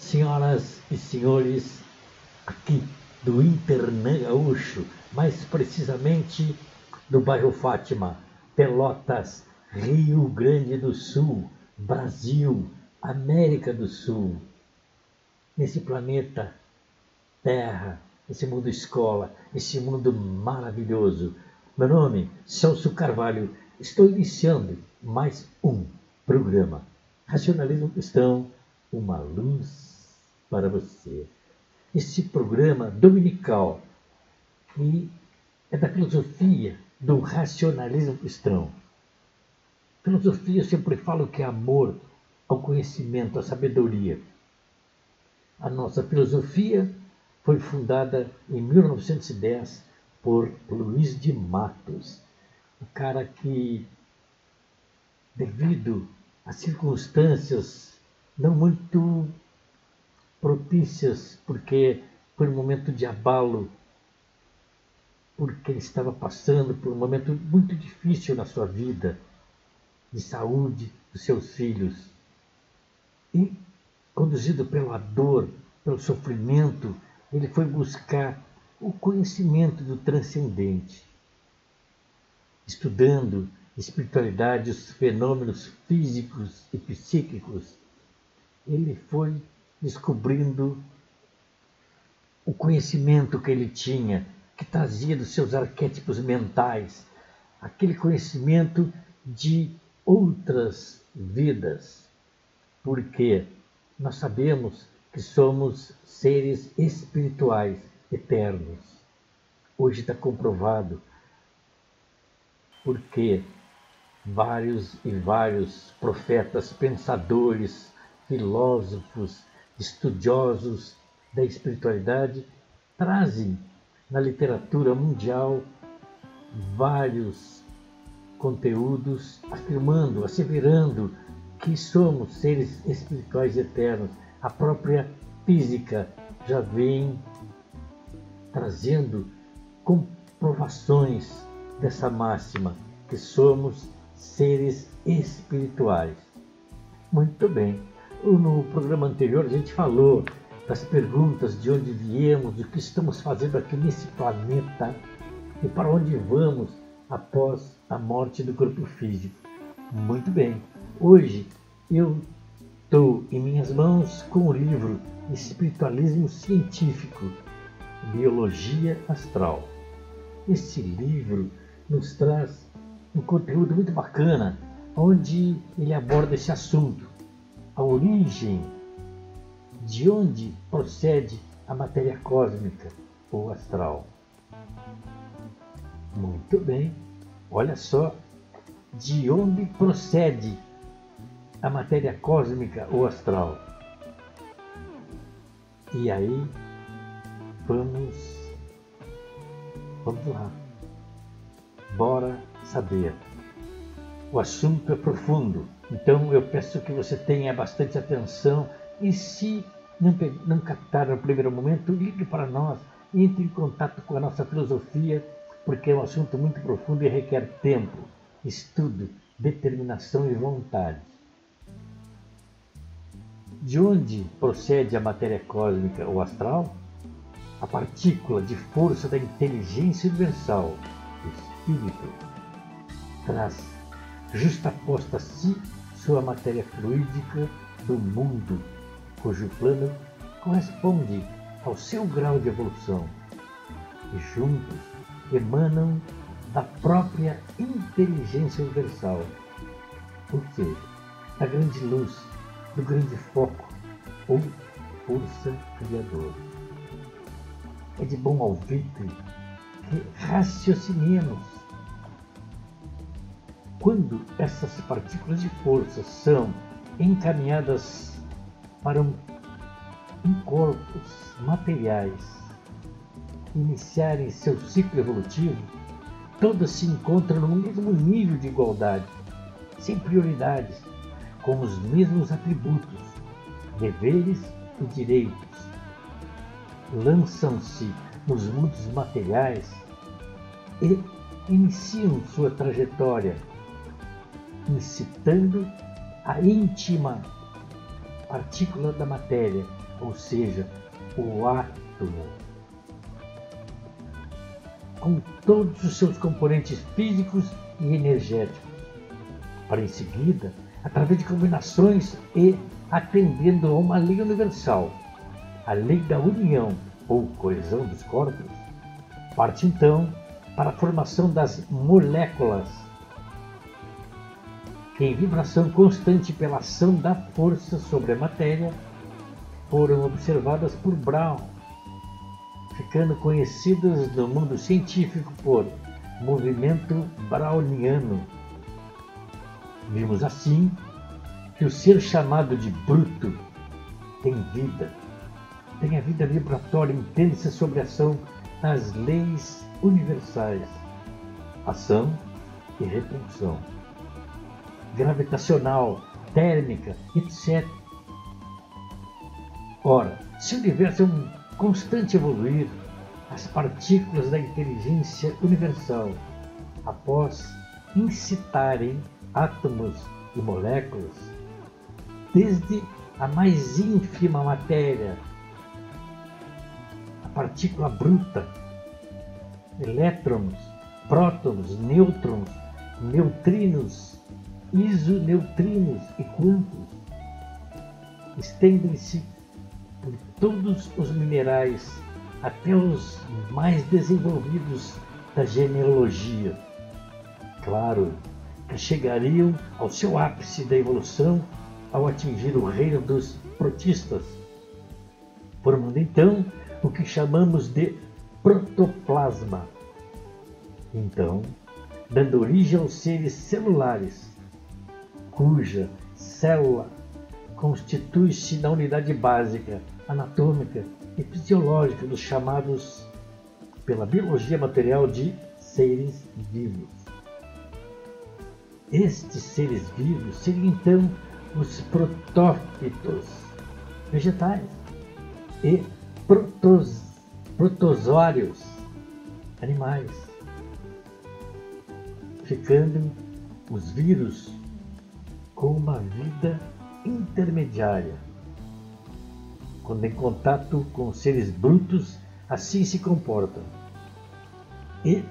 senhoras e senhores, aqui do Internã Gaúcho, mais precisamente do bairro Fátima, Pelotas, Rio Grande do Sul, Brasil, América do Sul. Nesse planeta Terra, esse mundo escola, esse mundo maravilhoso. Meu nome, Celso Carvalho. Estou iniciando mais um programa. Racionalismo Cristão, uma luz para você. Esse programa dominical que é da filosofia do racionalismo cristão. Filosofia eu sempre falo que é amor ao conhecimento, à sabedoria. A nossa filosofia foi fundada em 1910 por Luiz de Matos, o cara que, devido a circunstâncias não muito propícias, porque foi um momento de abalo, porque ele estava passando por um momento muito difícil na sua vida, de saúde dos seus filhos. E, conduzido pela dor, pelo sofrimento, ele foi buscar o conhecimento do transcendente, estudando espiritualidade, os fenômenos físicos e psíquicos. Ele foi descobrindo o conhecimento que ele tinha, que trazia dos seus arquétipos mentais, aquele conhecimento de outras vidas. Porque nós sabemos que somos seres espirituais eternos. Hoje está comprovado porque vários e vários profetas, pensadores, filósofos, estudiosos da espiritualidade trazem na literatura mundial vários conteúdos afirmando, asseverando que somos seres espirituais eternos a própria física já vem trazendo comprovações dessa máxima, que somos seres espirituais. Muito bem. No programa anterior a gente falou das perguntas de onde viemos, do que estamos fazendo aqui nesse planeta e para onde vamos após a morte do corpo físico. Muito bem. Hoje eu Estou em minhas mãos com o livro Espiritualismo Científico, Biologia Astral. Este livro nos traz um conteúdo muito bacana, onde ele aborda esse assunto, a origem, de onde procede a matéria cósmica ou astral. Muito bem, olha só de onde procede a matéria cósmica ou astral. E aí, vamos, vamos lá. Bora saber. O assunto é profundo, então eu peço que você tenha bastante atenção e se não, não captar no primeiro momento, ligue para nós, entre em contato com a nossa filosofia, porque é um assunto muito profundo e requer tempo, estudo, determinação e vontade. De onde procede a matéria cósmica ou astral? A partícula de força da inteligência universal, o espírito, traz justaposta a si sua matéria fluídica do mundo, cujo plano corresponde ao seu grau de evolução, e juntos emanam da própria inteligência universal, seja, da grande luz do grande foco ou força criadora. É de bom alvitre que raciocinemos. Quando essas partículas de força são encaminhadas para um, em corpos materiais iniciarem seu ciclo evolutivo, todas se encontram no mesmo nível de igualdade, sem prioridades, com os mesmos atributos, deveres e direitos. Lançam-se nos mundos materiais e iniciam sua trajetória, incitando a íntima partícula da matéria ou seja, o átomo, com todos os seus componentes físicos e energéticos, para em seguida, através de combinações e atendendo a uma lei universal, a lei da união ou coesão dos corpos, parte então para a formação das moléculas, em vibração constante pela ação da força sobre a matéria foram observadas por Brown, ficando conhecidas no mundo científico por movimento browniano. Vimos assim que o ser chamado de bruto tem vida, tem a vida vibratória intensa sobre a ação das leis universais, ação e repulsão, gravitacional, térmica, etc. Ora, se o universo é um constante evoluir, as partículas da inteligência universal, após incitarem átomos e moléculas, desde a mais ínfima matéria, a partícula bruta, elétrons, prótons, nêutrons, neutrinos, isoneutrinos e quantos, estendem-se por todos os minerais até os mais desenvolvidos da genealogia. Claro que chegariam ao seu ápice da evolução ao atingir o reino dos protistas, formando então o que chamamos de protoplasma. Então, dando origem aos seres celulares, cuja célula constitui-se na unidade básica, anatômica e fisiológica dos chamados, pela biologia material, de seres vivos. Estes seres vivos seriam então os protófitos vegetais e protos, protozoários animais, ficando os vírus com uma vida intermediária. Quando em contato com seres brutos, assim se comportam. E,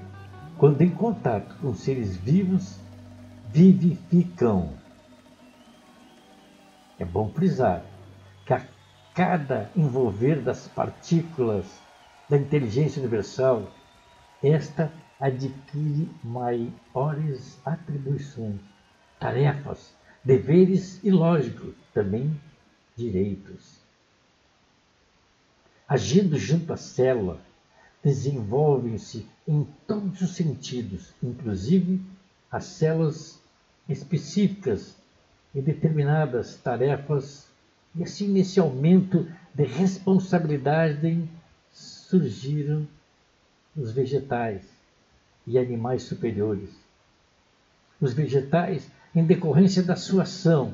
quando em contato com seres vivos, vivificam. É bom frisar que a cada envolver das partículas da inteligência universal, esta adquire maiores atribuições, tarefas, deveres e, lógico, também direitos. Agindo junto à célula, desenvolvem-se em todos os sentidos, inclusive as células específicas e determinadas tarefas, e assim nesse aumento de responsabilidade surgiram os vegetais e animais superiores. Os vegetais, em decorrência da sua ação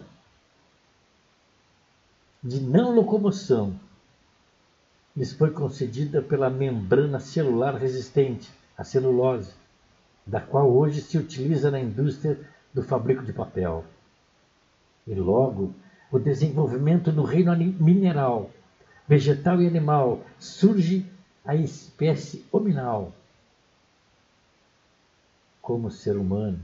de não locomoção, lhes foi concedida pela membrana celular resistente, a celulose, da qual hoje se utiliza na indústria do fabrico de papel. E logo, o desenvolvimento no reino mineral, vegetal e animal surge a espécie hominal como ser humano.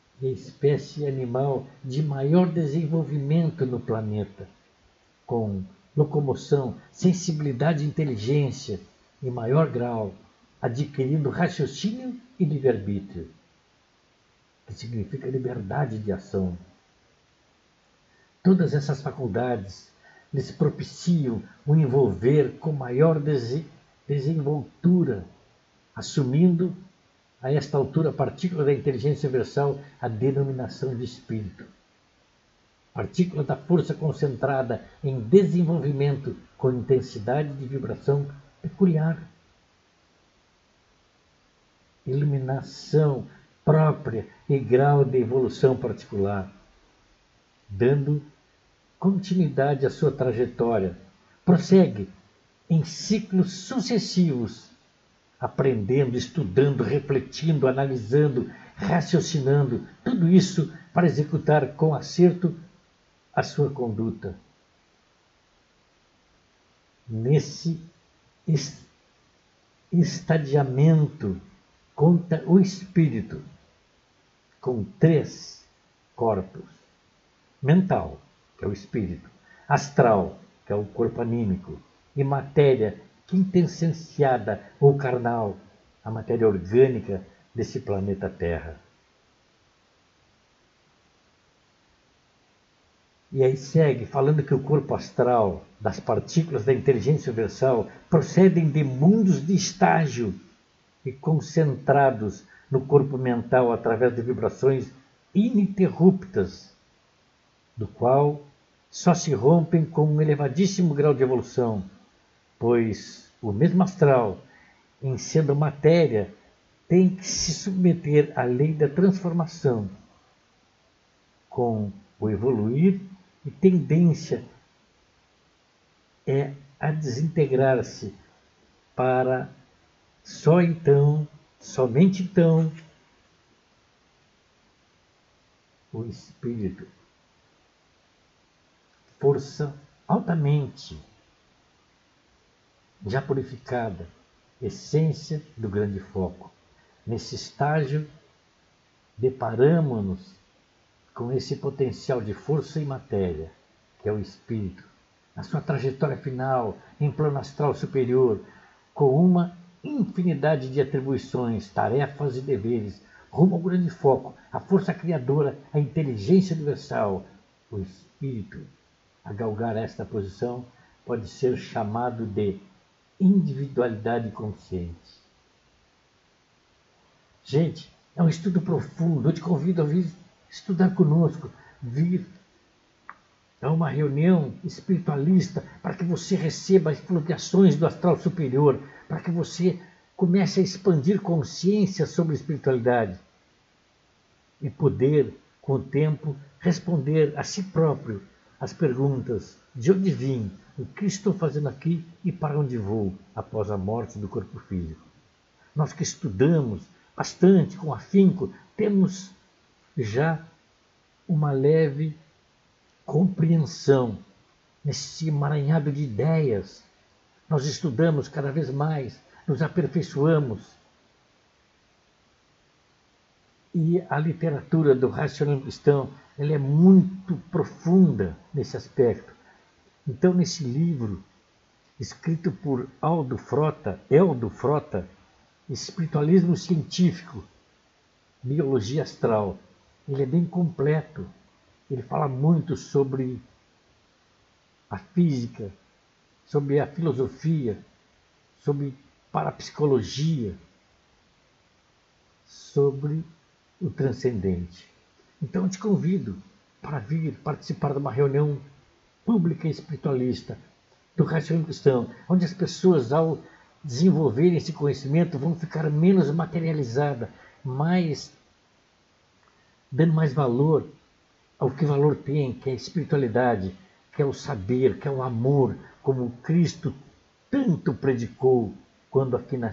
E a espécie animal de maior desenvolvimento no planeta, com locomoção, sensibilidade e inteligência em maior grau, adquirindo raciocínio e livre-arbítrio que significa liberdade de ação. Todas essas faculdades lhes propiciam o envolver com maior desenvoltura, assumindo a esta altura a partícula da inteligência universal a denominação de espírito. Partícula da força concentrada em desenvolvimento com intensidade de vibração peculiar. Iluminação própria e grau de evolução particular, dando continuidade à sua trajetória. Prossegue em ciclos sucessivos, aprendendo, estudando, refletindo, analisando, raciocinando, tudo isso para executar com acerto a sua conduta. Nesse estadiamento contra o espírito com três corpos: mental, que é o espírito, astral, que é o corpo anímico, e matéria quintessenciada ou carnal, a matéria orgânica desse planeta Terra. E aí segue falando que o corpo astral das partículas da inteligência universal procedem de mundos de estágio e concentrados no corpo mental através de vibrações ininterruptas, do qual só se rompem com um elevadíssimo grau de evolução, pois o mesmo astral, em sendo matéria, tem que se submeter à lei da transformação, com o evoluir e tendência é a desintegrar-se para só então, somente então, o espírito, força altamente já purificada, essência do grande foco. Nesse estágio, deparamos-nos com esse potencial de força e matéria, que é o espírito, na sua trajetória final, em plano astral superior, com uma infinidade de atribuições, tarefas e deveres, rumo ao grande foco, a força criadora, a inteligência universal, o espírito. A galgar esta posição pode ser chamado de individualidade consciente. Gente, é um estudo profundo. Eu te convido a vir estudar conosco, vir a uma reunião espiritualista para que você receba as flutuações do astral superior, para que você comece a expandir consciência sobre espiritualidade e poder, com o tempo, responder a si próprio as perguntas de onde vim, o que estou fazendo aqui e para onde vou após a morte do corpo físico. Nós que estudamos bastante, com afinco, temos já uma leve compreensão nesse emaranhado de ideias. Nós estudamos cada vez mais, nos aperfeiçoamos. E a literatura do racionalismo cristão ela é muito profunda nesse aspecto. Então, nesse livro, escrito por Aldo Frota, Eldo Frota, Espiritualismo Científico, biologia astral. Ele é bem completo. Ele fala muito sobre a física, sobre a filosofia, sobre parapsicologia, sobre o transcendente. Então te convido para vir participar de uma reunião pública espiritualista do raciocínio cristão, onde as pessoas, ao desenvolverem esse conhecimento, vão ficar menos materializadas, mais dando mais valor ao que valor tem, que é a espiritualidade, que é o saber, que é o amor, como Cristo tanto predicou quando aqui na,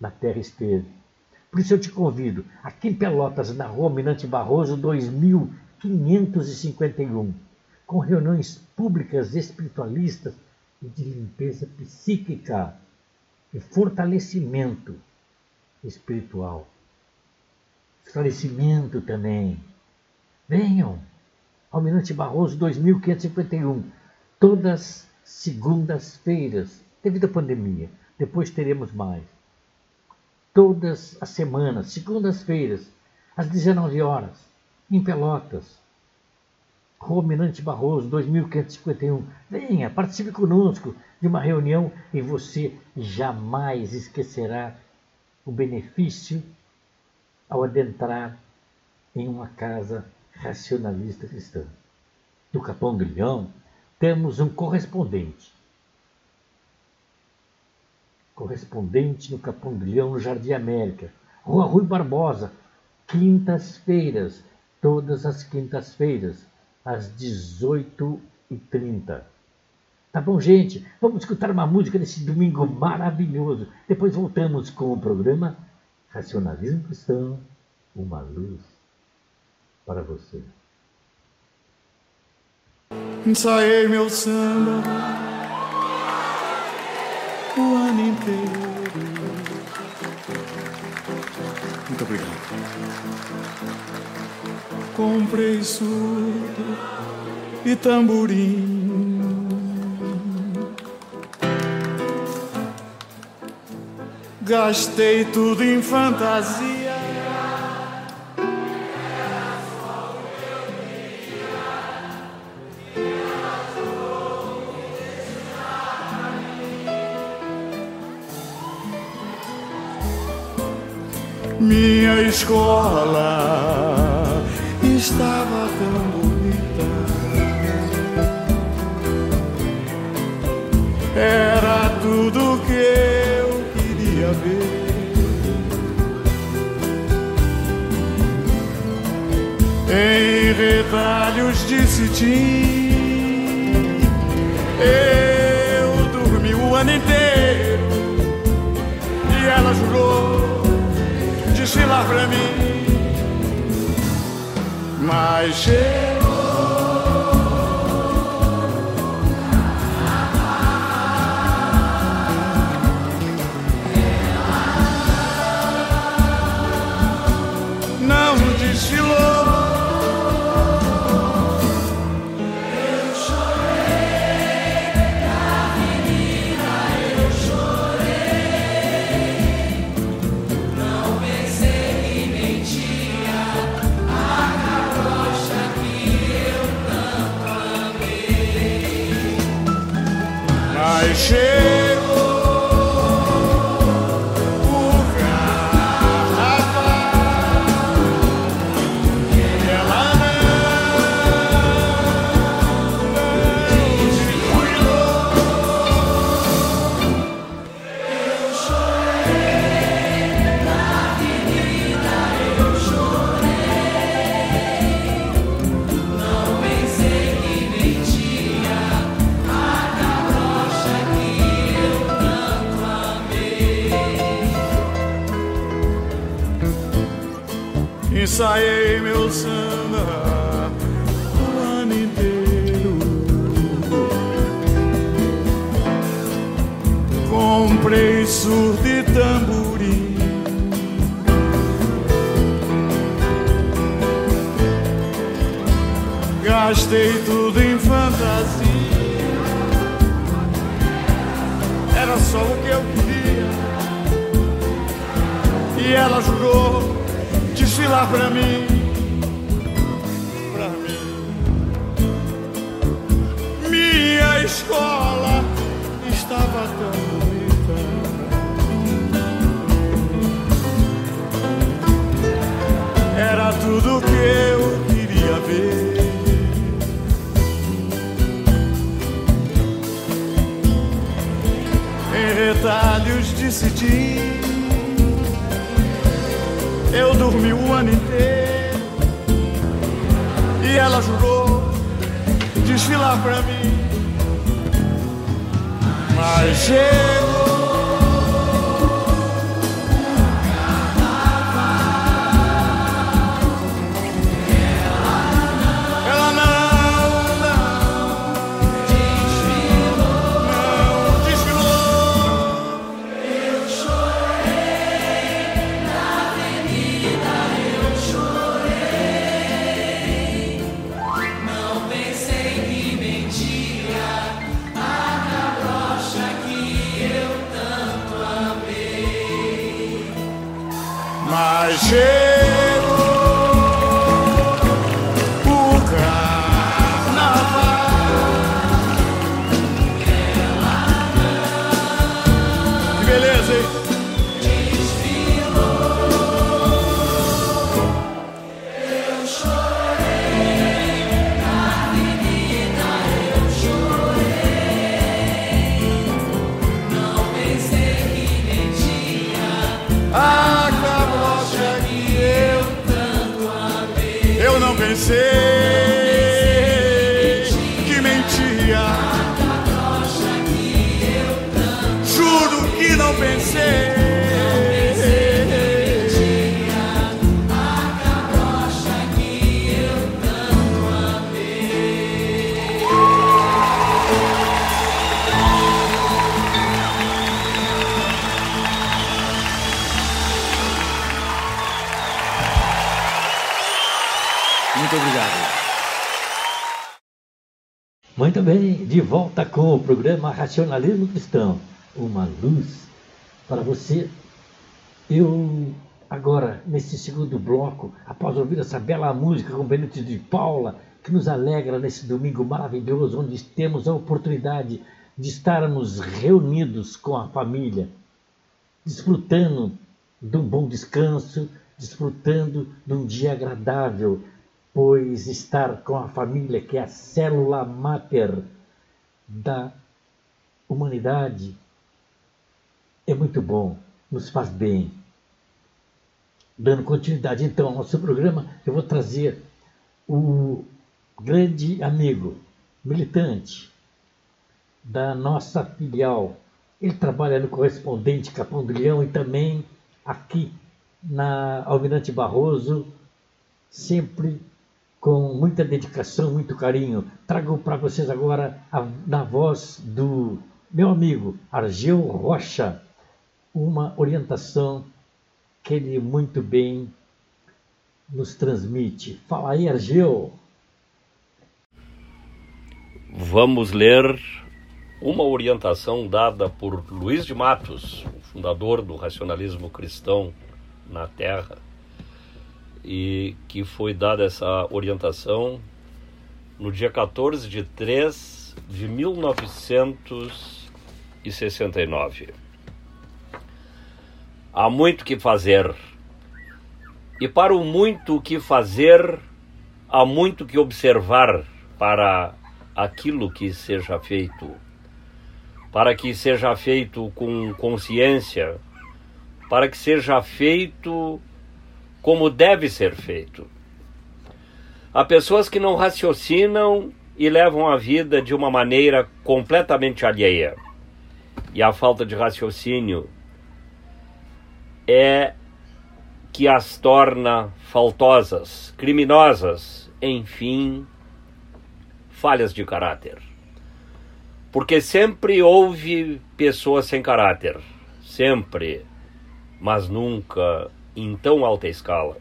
na terra esteve. Por isso eu te convido, aqui em Pelotas, na rua Minante Barroso, 2551, com reuniões públicas espiritualistas e de limpeza psíquica e fortalecimento espiritual esclarecimento também. Venham! Almirante Barroso 2551, todas segundas-feiras, devido à pandemia. Depois teremos mais. Todas as semanas, segundas-feiras, às 19 horas, em Pelotas. Rua Almirante Barroso 2551. Venha, participe conosco de uma reunião e você jamais esquecerá o benefício ao adentrar em uma casa racionalista cristã. No Capão do Leão, temos um correspondente. Correspondente no Capão do Leão, no Jardim América. Rua Rui Barbosa, quintas-feiras, todas as quintas-feiras, às 18h30. Tá bom, gente? Vamos escutar uma música nesse domingo maravilhoso. Depois voltamos com o programa Racionalismo cristão, uma luz para você. ensaiei meu samba ano inteiro. Muito obrigado. Comprei surdo e tamborim. Gastei tudo em fantasia. Escola estava tão bonita. Era tudo que eu queria ver. Em retalhos de cetim, eu dormi o ano inteiro e ela jurou desfilar pra mim. Mas chegou. Comprei surdo e tamborim. Gastei tudo em fantasia. Era só o que eu queria. E ela jurou desfilar pra mim, pra mim. Minha escola ver. Em retalhos de cetim eu dormi o ano inteiro e ela jurou desfilar pra mim. Mas chegou. Eu não pensei Bem, de volta com o programa Racionalismo Cristão. Uma luz para você. Eu, agora, nesse segundo bloco, após ouvir essa bela música com Benito de Paula, que nos alegra nesse domingo maravilhoso, onde temos a oportunidade de estarmos reunidos com a família, desfrutando de um bom descanso, desfrutando de um dia agradável, pois estar com a família, que é a célula máter da humanidade, é muito bom, nos faz bem. Dando continuidade então ao nosso programa, eu vou trazer o grande amigo, militante da nossa filial. Ele trabalha no correspondente Capão do Leão e também aqui na Almirante Barroso, sempre com muita dedicação, muito carinho. Trago para vocês agora, a, na voz do meu amigo Argel Rocha, uma orientação que ele muito bem nos transmite. Fala aí, Argel. Vamos ler uma orientação dada por Luiz de Matos, fundador do racionalismo cristão na Terra, e que foi dada essa orientação no dia 14 de 3 de 1969. Há muito que fazer. E para o muito que fazer, há muito que observar para aquilo que seja feito. Para que seja feito com consciência, para que seja feito como deve ser feito. Há pessoas que não raciocinam e levam a vida de uma maneira completamente alheia. E a falta de raciocínio é que as torna faltosas, criminosas, enfim, falhas de caráter. Porque sempre houve pessoas sem caráter, sempre mas nunca em tão alta escala.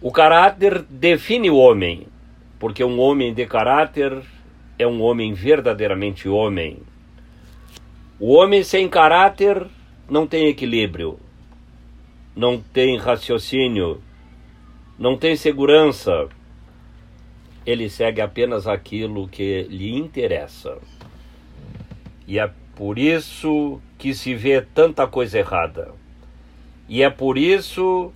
O caráter define o homem, porque um homem de caráter é um homem verdadeiramente homem. O homem sem caráter não tem equilíbrio, não tem raciocínio, não tem segurança. Ele segue apenas aquilo que lhe interessa. E é por isso que se vê tanta coisa errada. E é por isso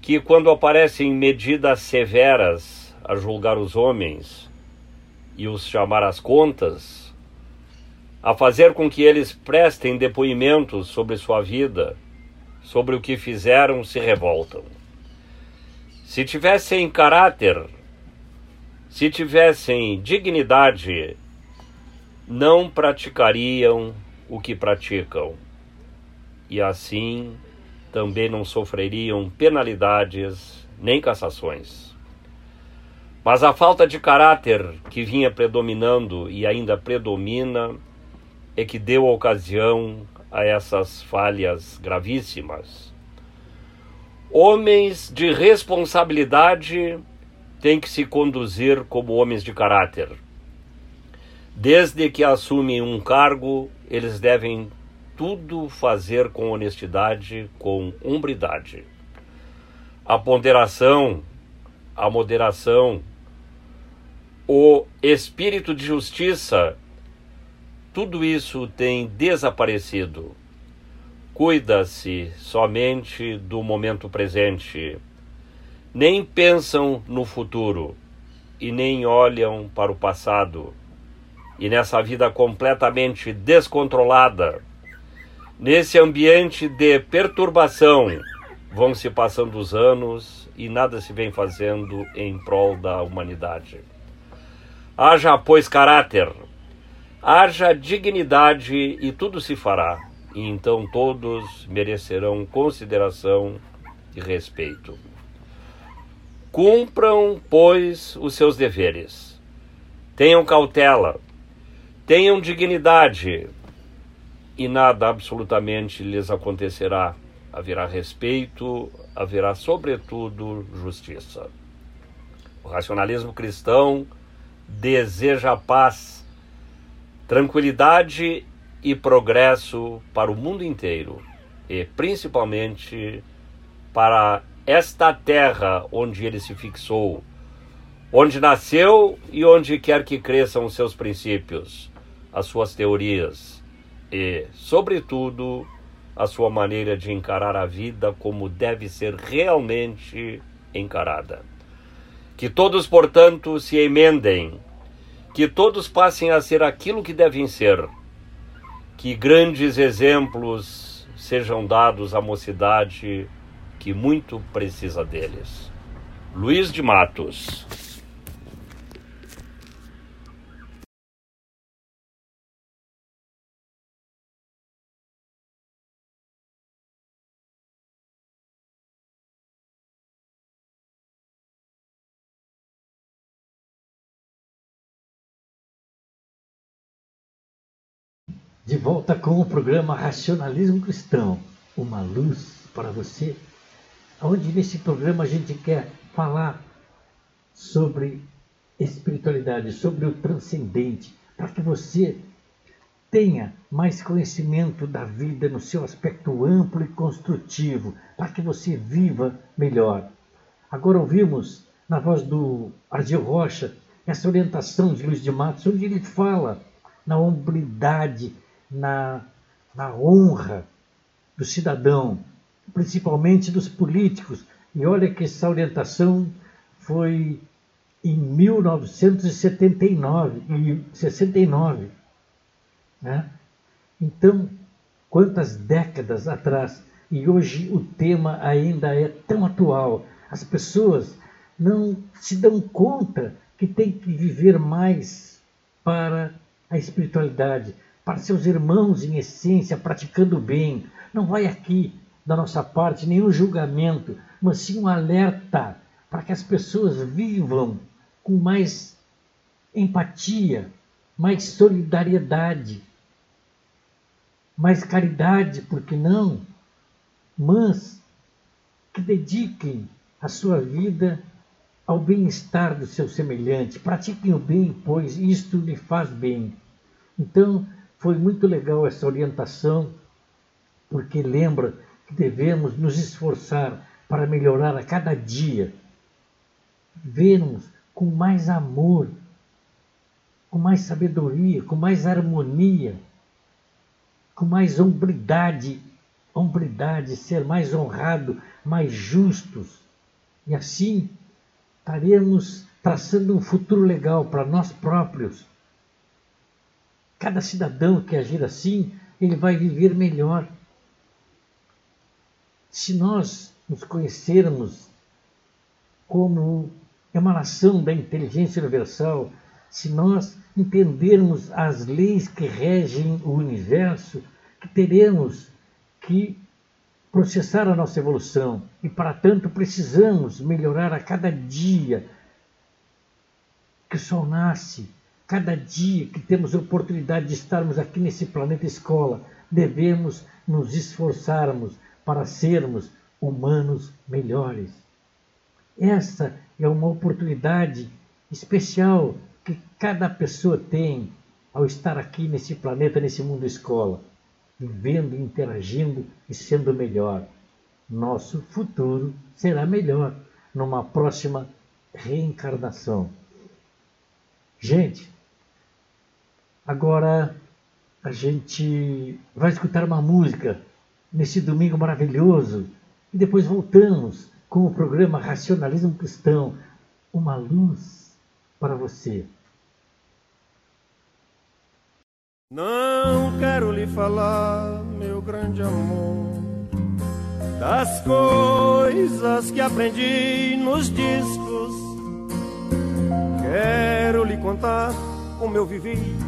que, quando aparecem medidas severas a julgar os homens e os chamar às contas, a fazer com que eles prestem depoimentos sobre sua vida, sobre o que fizeram, se revoltam. Se tivessem caráter, se tivessem dignidade, não praticariam o que praticam, e assim também não sofreriam penalidades nem cassações. Mas a falta de caráter que vinha predominando e ainda predomina é que deu ocasião a essas falhas gravíssimas. Homens de responsabilidade têm que se conduzir como homens de caráter Desde que assumem um cargo, eles devem tudo fazer com honestidade, com umbridade. A ponderação, a moderação, o espírito de justiça, tudo isso tem desaparecido. Cuida-se somente do momento presente. Nem pensam no futuro e nem olham para o passado e nessa vida completamente descontrolada, nesse ambiente de perturbação, vão se passando os anos e nada se vem fazendo em prol da humanidade. Haja, pois, caráter, haja dignidade e tudo se fará, e então todos merecerão consideração e respeito. Cumpram, pois, os seus deveres. Tenham cautela, Tenham dignidade e nada absolutamente lhes acontecerá. Haverá respeito, haverá, sobretudo, justiça. O racionalismo cristão deseja paz, tranquilidade e progresso para o mundo inteiro e principalmente para esta terra onde ele se fixou, onde nasceu e onde quer que cresçam os seus princípios, as suas teorias e, sobretudo, a sua maneira de encarar a vida como deve ser realmente encarada. Que todos, portanto, se emendem, que todos passem a ser aquilo que devem ser, que grandes exemplos sejam dados à mocidade que muito precisa deles. Luiz de Matos. De volta com o programa Racionalismo Cristão, uma luz para você, onde nesse programa a gente quer falar sobre espiritualidade, sobre o transcendente, para que você tenha mais conhecimento da vida no seu aspecto amplo e construtivo, para que você viva melhor. Agora ouvimos na voz do Argel Rocha essa orientação de Luiz de Matos, onde ele fala na hombridade na, na honra do cidadão, principalmente dos políticos. E olha que essa orientação foi em 1979 e 69. Né? Então, quantas décadas atrás, e hoje o tema ainda é tão atual. As pessoas não se dão conta que tem que viver mais para a espiritualidade, para seus irmãos em essência, praticando bem. Não vai aqui da nossa parte nenhum julgamento, mas sim um alerta para que as pessoas vivam com mais empatia, mais solidariedade, mais caridade, porque não? Mas que dediquem a sua vida ao bem-estar do seu semelhante. Pratiquem o bem, pois isto lhe faz bem. Então, foi muito legal essa orientação, porque lembra que devemos nos esforçar para melhorar a cada dia, vermos com mais amor, com mais sabedoria, com mais harmonia, com mais hombridade, hombridade, ser mais honrado, mais justos. E assim estaremos traçando um futuro legal para nós próprios Cada cidadão que agir assim, ele vai viver melhor. Se nós nos conhecermos como emanação da inteligência universal, se nós entendermos as leis que regem o universo, que teremos que processar a nossa evolução e, para tanto, precisamos melhorar a cada dia que o sol nasce, Cada dia que temos a oportunidade de estarmos aqui nesse planeta escola, devemos nos esforçarmos para sermos humanos melhores. Essa é uma oportunidade especial que cada pessoa tem ao estar aqui nesse planeta, nesse mundo escola, vivendo, interagindo e sendo melhor. Nosso futuro será melhor numa próxima reencarnação. Gente, Agora a gente vai escutar uma música nesse domingo maravilhoso e depois voltamos com o programa Racionalismo Cristão uma luz para você. Não quero lhe falar, meu grande amor, das coisas que aprendi nos discos. Quero lhe contar como eu vivi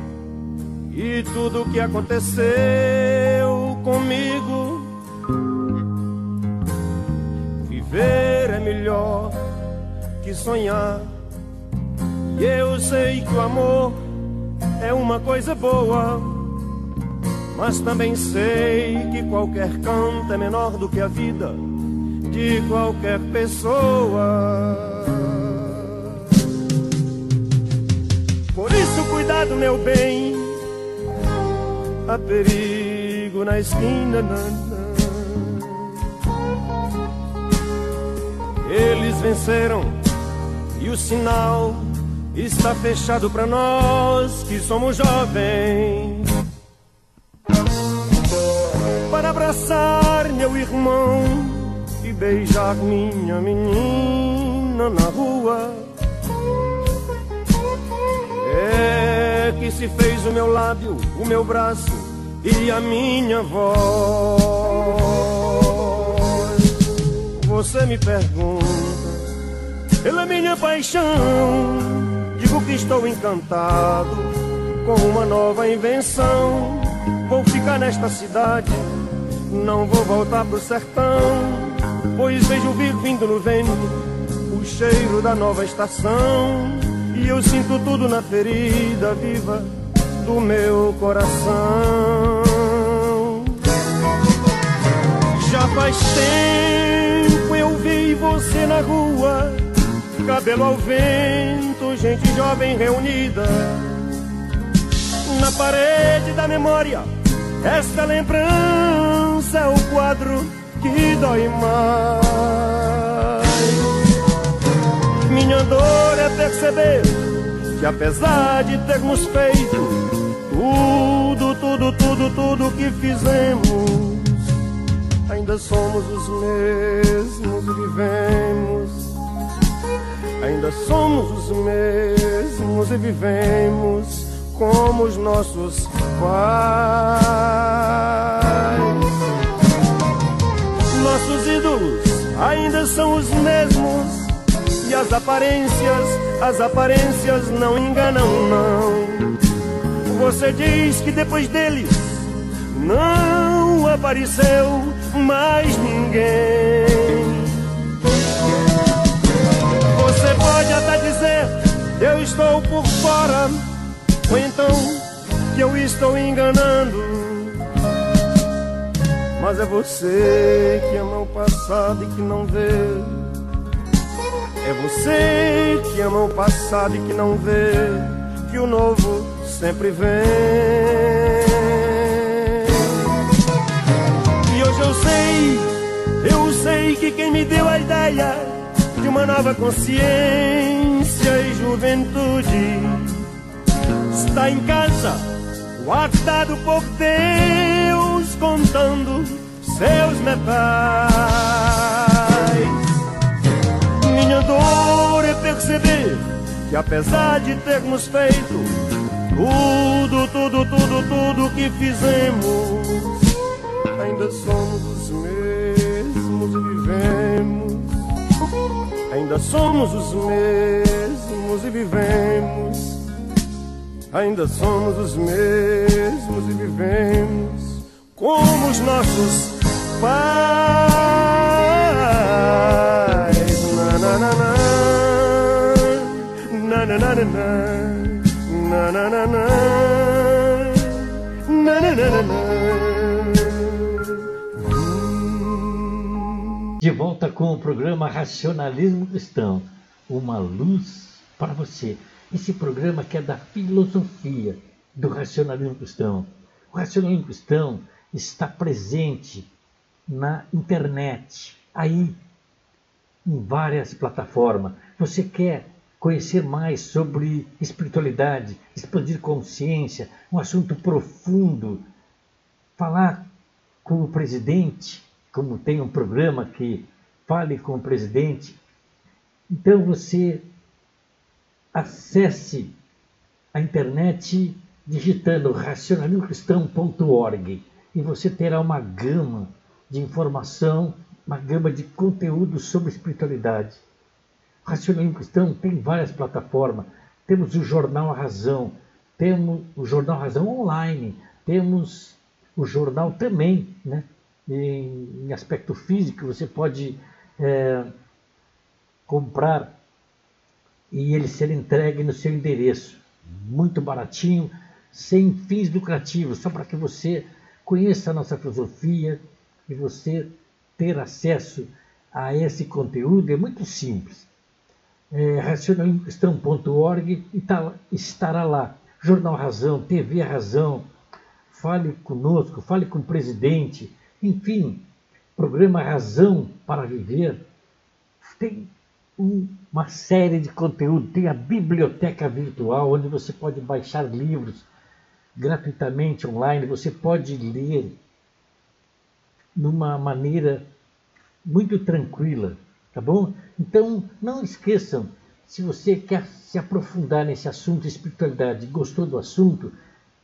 e tudo o que aconteceu comigo. Viver é melhor que sonhar. E eu sei que o amor é uma coisa boa. Mas também sei que qualquer canto é menor do que a vida de qualquer pessoa. cuidado, meu bem. Há perigo na esquina. Eles venceram e o sinal está fechado para nós que somos jovens. Para abraçar meu irmão e beijar minha menina na rua. É que se fez o meu lábio, o meu braço e a minha voz. Você me pergunta, ela é minha paixão Digo que estou encantado com uma nova invenção. Vou ficar nesta cidade, não vou voltar pro sertão. Pois vejo vir vindo no vento o cheiro da nova estação. E eu sinto tudo na ferida viva do meu coração. Já faz tempo eu vi você na rua cabelo ao vento, gente jovem reunida. Na parede da memória, esta lembrança é o quadro que dói mais. Minha dor é perceber que apesar de termos feito tudo, tudo, tudo, tudo que fizemos, ainda somos os mesmos vivemos Ainda somos os mesmos e vivemos como os nossos pais. Nossos ídolos ainda são os mesmos e as aparências, as aparências não enganam, não. Você diz que depois deles não apareceu mais ninguém. pode até dizer eu estou por fora, ou então que eu estou enganando. Mas é você que ama o passado e que não vê. É você que ama o passado e que não vê que o novo sempre vem. E hoje eu sei, eu sei que quem me deu a ideia de uma nova consciência e juventude. Está em casa, guardado por Deus, contando seus metais. Minha dor é perceber que apesar de termos feito tudo, tudo, tudo, tudo que fizemos, ainda somos os mesmos e vivemos Ainda somos os mesmos e vivemos. Ainda somos os mesmos e vivemos como os nossos pais. Na na na na na na na na De volta com o programa Racionalismo Cristão, uma luz para você. Esse programa que é da filosofia do racionalismo cristão. O racionalismo cristão está presente na internet, aí em várias plataformas. Você quer conhecer mais sobre espiritualidade, expandir consciência, um assunto profundo, falar com o presidente como tem um programa que fale com o presidente. Então você acesse a internet digitando racionalismocristão.org e você terá uma gama de informação, uma gama de conteúdo sobre espiritualidade. Racionalismo Cristão tem várias plataformas. Temos o Jornal Razão, temos o Jornal Razão online, temos o jornal também, né? em, em aspecto físico, você pode é, comprar e ele ser entregue no seu endereço. Muito baratinho, sem fins lucrativos, só para que você conheça a nossa filosofia e você ter acesso a esse conteúdo é muito simples. É, e tá, estará lá. Jornal Razão, TV Razão, fale conosco, fale com o presidente, enfim, programa Razão para Viver. Tem uma série de conteúdo, tem a biblioteca virtual, onde você pode baixar livros gratuitamente online, você pode ler numa maneira muito tranquila, tá bom? Então, não esqueçam, se você quer se aprofundar nesse assunto espiritualidade, gostou do assunto,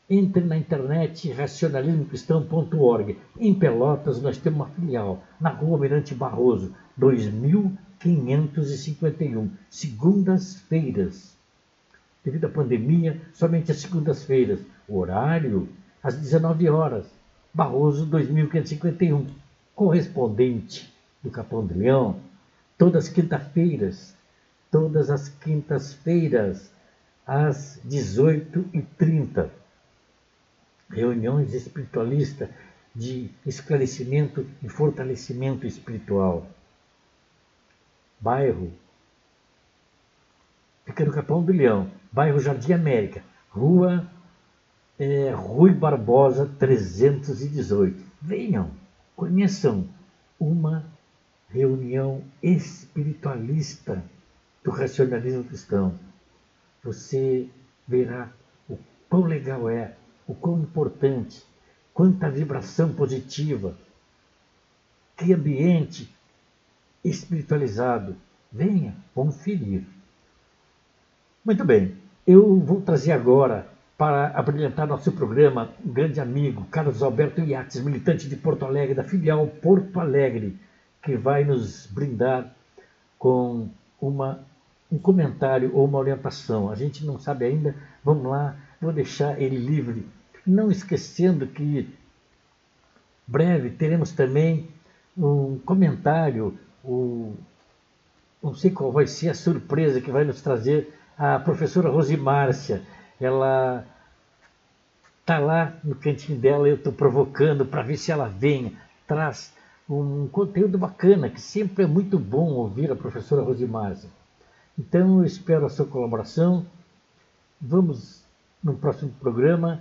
entre na internet racionalismocristão.org. Em Pelotas nós temos uma filial, na rua Mirante Barroso, 2551, segundas-feiras. Devido à pandemia, somente as segundas-feiras. O horário, às 19 horas. Barroso 2551. Correspondente do Capão de Leão, todas as quintas-feiras. Todas as quintas-feiras, às 18h30 reuniões espiritualistas de esclarecimento e fortalecimento espiritual. Bairro fica no Capão do Leão, bairro Jardim América, rua é, Rui Barbosa 318. Venham, conheçam uma reunião espiritualista do racionalismo cristão. Você verá o quão legal é o quão importante, quanta vibração positiva, que ambiente espiritualizado. Venha conferir. Muito bem, eu vou trazer agora para apresentar nosso programa um grande amigo, Carlos Alberto Iates, militante de Porto Alegre, da filial Porto Alegre, que vai nos brindar com uma, um comentário ou uma orientação. A gente não sabe ainda, vamos lá, vou deixar ele livre não esquecendo que breve teremos também um comentário, o, não sei qual vai ser a surpresa que vai nos trazer a professora Rosimárcia. Ela está lá no cantinho dela, eu estou provocando para ver se ela vem, traz um conteúdo bacana, que sempre é muito bom ouvir a professora Rosimárcia. Então eu espero a sua colaboração. Vamos no próximo programa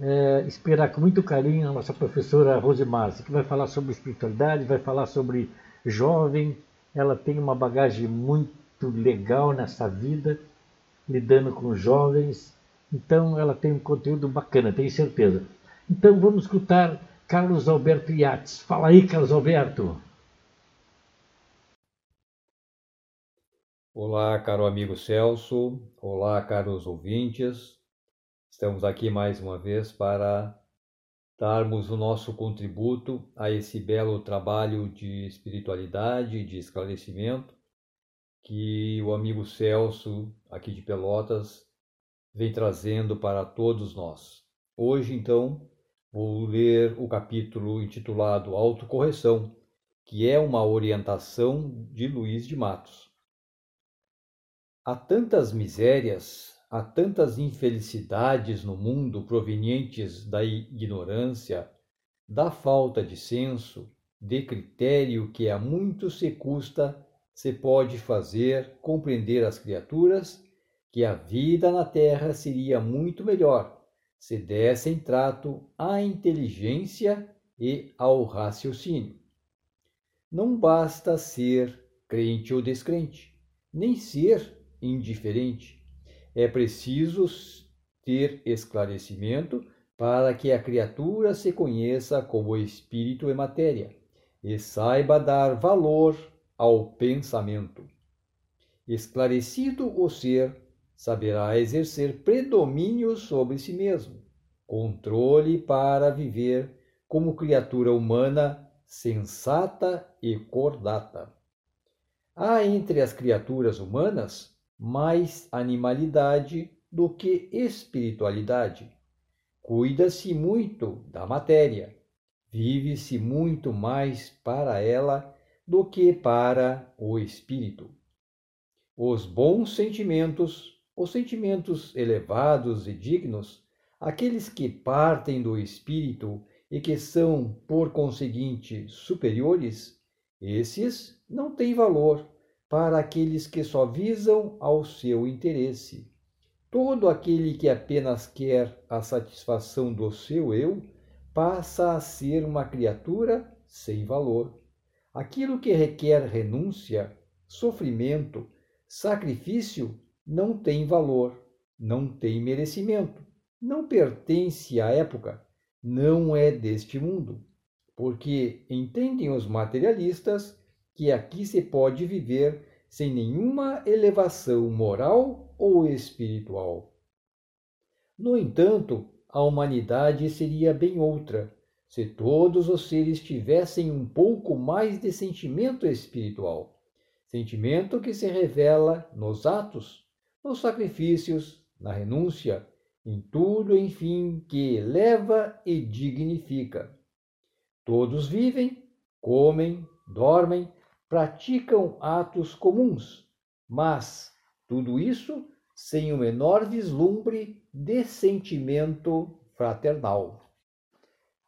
é, esperar com muito carinho a nossa professora Rose Márcia, que vai falar sobre espiritualidade, vai falar sobre jovem. Ela tem uma bagagem muito legal nessa vida, lidando com jovens. Então, ela tem um conteúdo bacana, tenho certeza. Então, vamos escutar Carlos Alberto Yates. Fala aí, Carlos Alberto. Olá, caro amigo Celso. Olá, caros ouvintes. Estamos aqui mais uma vez para darmos o nosso contributo a esse belo trabalho de espiritualidade, de esclarecimento que o amigo Celso, aqui de Pelotas, vem trazendo para todos nós. Hoje, então, vou ler o capítulo intitulado Autocorreção, que é uma orientação de Luiz de Matos. Há tantas misérias Há tantas infelicidades no mundo provenientes da ignorância, da falta de senso, de critério que a muito se custa se pode fazer compreender às criaturas que a vida na terra seria muito melhor se dessem trato à inteligência e ao raciocínio. Não basta ser crente ou descrente, nem ser indiferente é preciso ter esclarecimento para que a criatura se conheça como espírito e matéria e saiba dar valor ao pensamento. Esclarecido o ser, saberá exercer predomínio sobre si mesmo, controle para viver como criatura humana sensata e cordata. Há entre as criaturas humanas mais animalidade do que espiritualidade. Cuida-se muito da matéria, vive-se muito mais para ela do que para o espírito. Os bons sentimentos, os sentimentos elevados e dignos, aqueles que partem do espírito e que são, por conseguinte, superiores, esses não têm valor para aqueles que só visam ao seu interesse. todo aquele que apenas quer a satisfação do seu eu passa a ser uma criatura sem valor. Aquilo que requer renúncia, sofrimento, sacrifício não tem valor, não tem merecimento, não pertence à época, não é deste mundo, porque entendem os materialistas que aqui se pode viver sem nenhuma elevação moral ou espiritual. No entanto, a humanidade seria bem outra se todos os seres tivessem um pouco mais de sentimento espiritual, sentimento que se revela nos atos, nos sacrifícios, na renúncia, em tudo, enfim, que eleva e dignifica. Todos vivem, comem, dormem, praticam atos comuns, mas tudo isso sem o menor vislumbre de sentimento fraternal.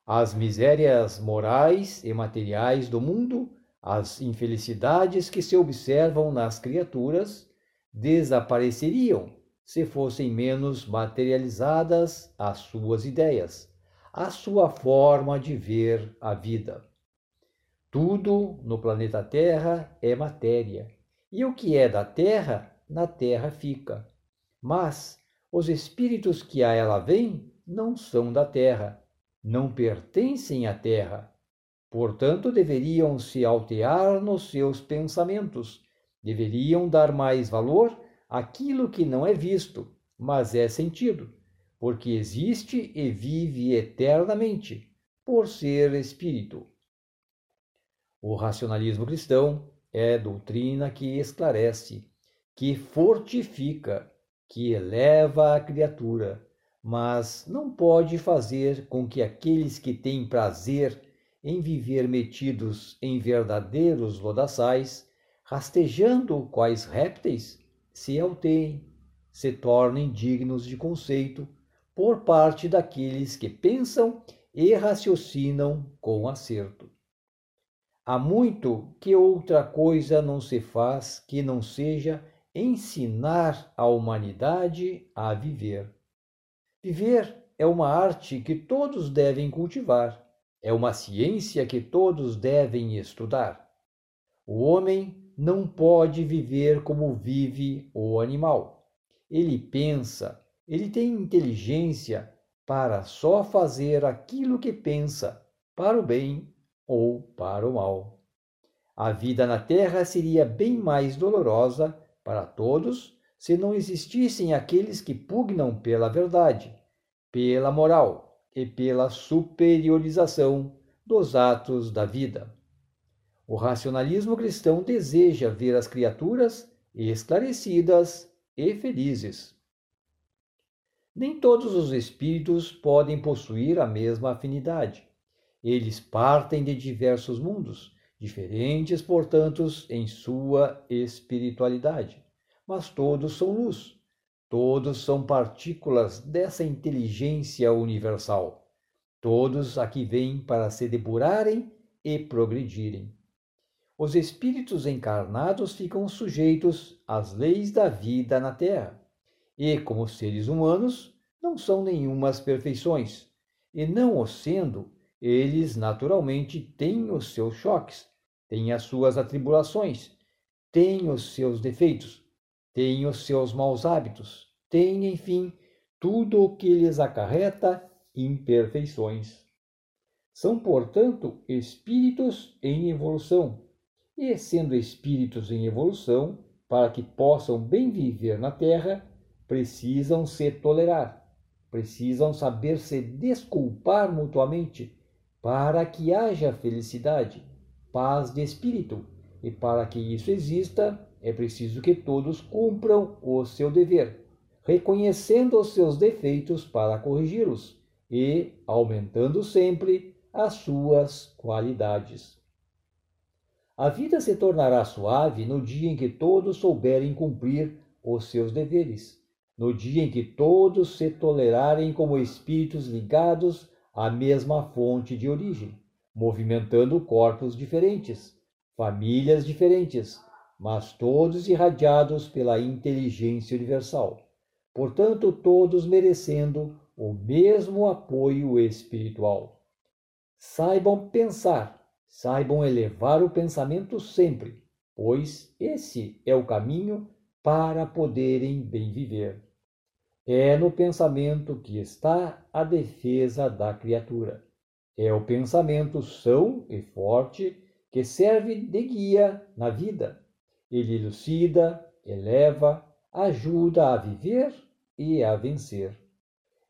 As misérias morais e materiais do mundo, as infelicidades que se observam nas criaturas, desapareceriam se fossem menos materializadas as suas ideias, a sua forma de ver a vida. Tudo no planeta Terra é matéria, e o que é da Terra, na Terra fica. Mas os espíritos que a ela vêm não são da Terra, não pertencem à Terra. Portanto, deveriam se altear nos seus pensamentos, deveriam dar mais valor àquilo que não é visto, mas é sentido, porque existe e vive eternamente, por ser espírito. O racionalismo cristão é doutrina que esclarece, que fortifica, que eleva a criatura, mas não pode fazer com que aqueles que têm prazer em viver metidos em verdadeiros lodaçais, rastejando quais répteis, se alteiem, se tornem dignos de conceito por parte daqueles que pensam e raciocinam com acerto. Há muito que outra coisa não se faz que não seja ensinar a humanidade a viver. Viver é uma arte que todos devem cultivar, é uma ciência que todos devem estudar. O homem não pode viver como vive o animal. Ele pensa, ele tem inteligência para só fazer aquilo que pensa, para o bem ou para o mal. A vida na terra seria bem mais dolorosa para todos se não existissem aqueles que pugnam pela verdade, pela moral e pela superiorização dos atos da vida. O racionalismo cristão deseja ver as criaturas esclarecidas e felizes. Nem todos os espíritos podem possuir a mesma afinidade. Eles partem de diversos mundos, diferentes, portanto, em sua espiritualidade. Mas todos são luz, todos são partículas dessa inteligência universal. Todos aqui vêm para se depurarem e progredirem. Os espíritos encarnados ficam sujeitos às leis da vida na Terra, e, como seres humanos, não são nenhumas perfeições, e não o sendo, eles naturalmente têm os seus choques, têm as suas atribulações, têm os seus defeitos, têm os seus maus hábitos, têm, enfim, tudo o que lhes acarreta imperfeições. São, portanto, espíritos em evolução, e sendo espíritos em evolução, para que possam bem viver na Terra, precisam se tolerar, precisam saber se desculpar mutuamente para que haja felicidade, paz de espírito. E para que isso exista, é preciso que todos cumpram o seu dever, reconhecendo os seus defeitos para corrigi-los e aumentando sempre as suas qualidades. A vida se tornará suave no dia em que todos souberem cumprir os seus deveres, no dia em que todos se tolerarem como espíritos ligados a mesma fonte de origem, movimentando corpos diferentes, famílias diferentes, mas todos irradiados pela inteligência universal. portanto, todos merecendo o mesmo apoio espiritual. Saibam pensar, saibam elevar o pensamento sempre, pois esse é o caminho para poderem bem viver. É no pensamento que está a defesa da criatura. É o pensamento são e forte que serve de guia na vida. Ele elucida, eleva, ajuda a viver e a vencer.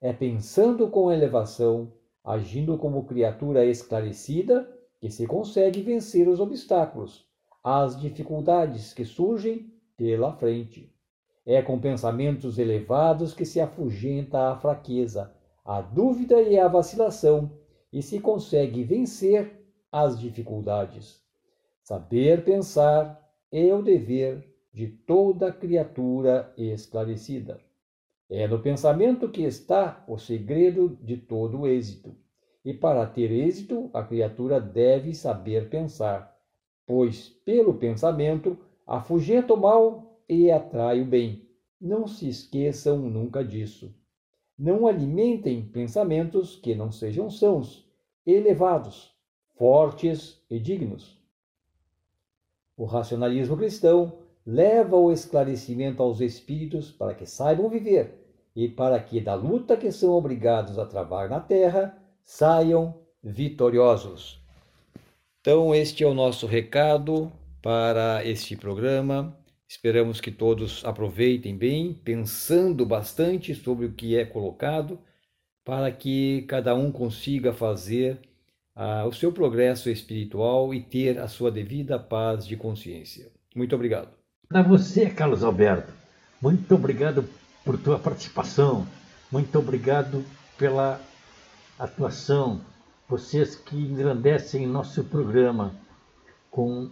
É pensando com elevação, agindo como criatura esclarecida, que se consegue vencer os obstáculos, as dificuldades que surgem pela frente. É com pensamentos elevados que se afugenta a fraqueza, a dúvida e a vacilação, e se consegue vencer as dificuldades. Saber pensar é o dever de toda criatura esclarecida. É no pensamento que está o segredo de todo êxito. E para ter êxito, a criatura deve saber pensar, pois pelo pensamento afugenta o mal e atrai o bem. Não se esqueçam nunca disso. Não alimentem pensamentos que não sejam sãos, elevados, fortes e dignos. O racionalismo cristão leva o esclarecimento aos espíritos para que saibam viver e para que da luta que são obrigados a travar na terra saiam vitoriosos. Então, este é o nosso recado para este programa. Esperamos que todos aproveitem bem, pensando bastante sobre o que é colocado, para que cada um consiga fazer ah, o seu progresso espiritual e ter a sua devida paz de consciência. Muito obrigado. Para você, Carlos Alberto, muito obrigado por tua participação, muito obrigado pela atuação, vocês que engrandecem nosso programa com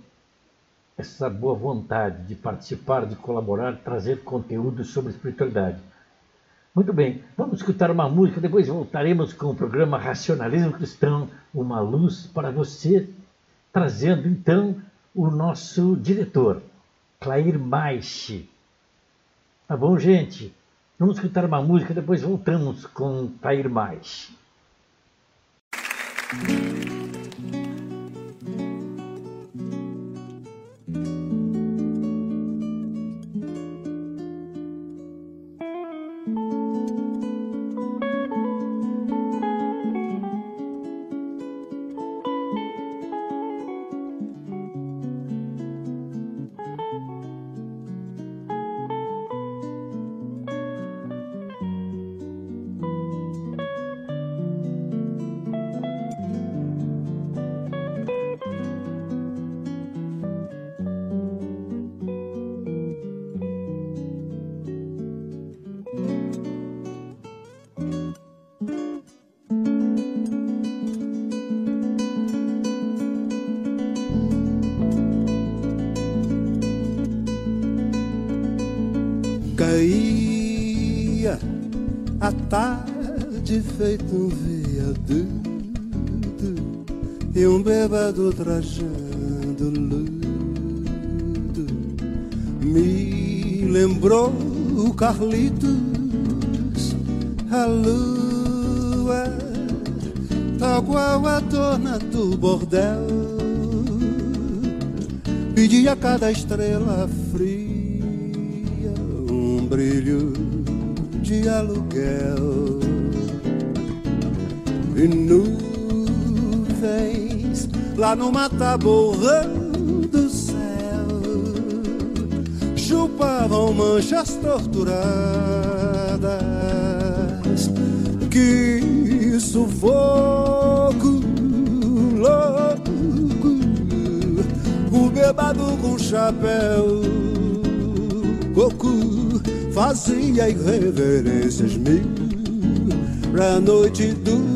essa boa vontade de participar, de colaborar, trazer conteúdo sobre espiritualidade. Muito bem, vamos escutar uma música, depois voltaremos com o programa Racionalismo Cristão, uma luz para você, trazendo então o nosso diretor, Clair Maiche. Tá bom, gente? Vamos escutar uma música, depois voltamos com Clair Maiche. Thank you. Feito um viaduto e um bêbado trajando luto me lembrou o Carlitos, a lua, tal qual a dona do bordel, pedia a cada estrela fria um brilho de aluguel nuvens lá no mataborrão do céu. Chupavam manchas torturadas que sufoco louco o bebado com chapéu coco fazia irreverências mil pra noite do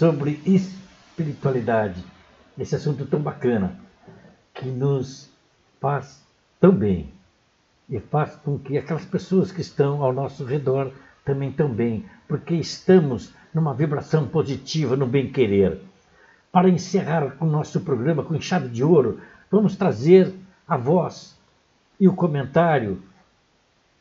sobre espiritualidade. Esse assunto tão bacana, que nos faz tão bem. E faz com que aquelas pessoas que estão ao nosso redor também tão bem, porque estamos numa vibração positiva, no bem-querer. Para encerrar o nosso programa com chave de ouro, vamos trazer a voz e o comentário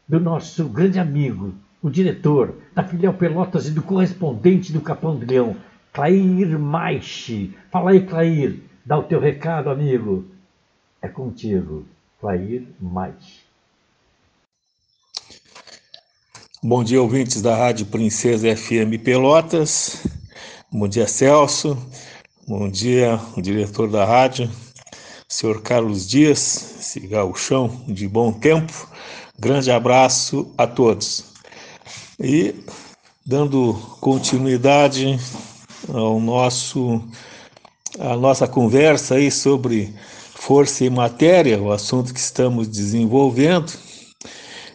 do nosso grande amigo, o diretor da filial Pelotas e do correspondente do Capão do Leão, Clair Maiche. Fala aí, Clair, dá o teu recado, amigo. É contigo, Clair Maiche. Bom dia, ouvintes da Rádio Princesa FM Pelotas. Bom dia, Celso. Bom dia, o diretor da rádio, senhor Carlos Dias, esse gauchão de bom tempo. Grande abraço a todos. E dando continuidade ao nosso a nossa conversa aí sobre força e matéria, o assunto que estamos desenvolvendo.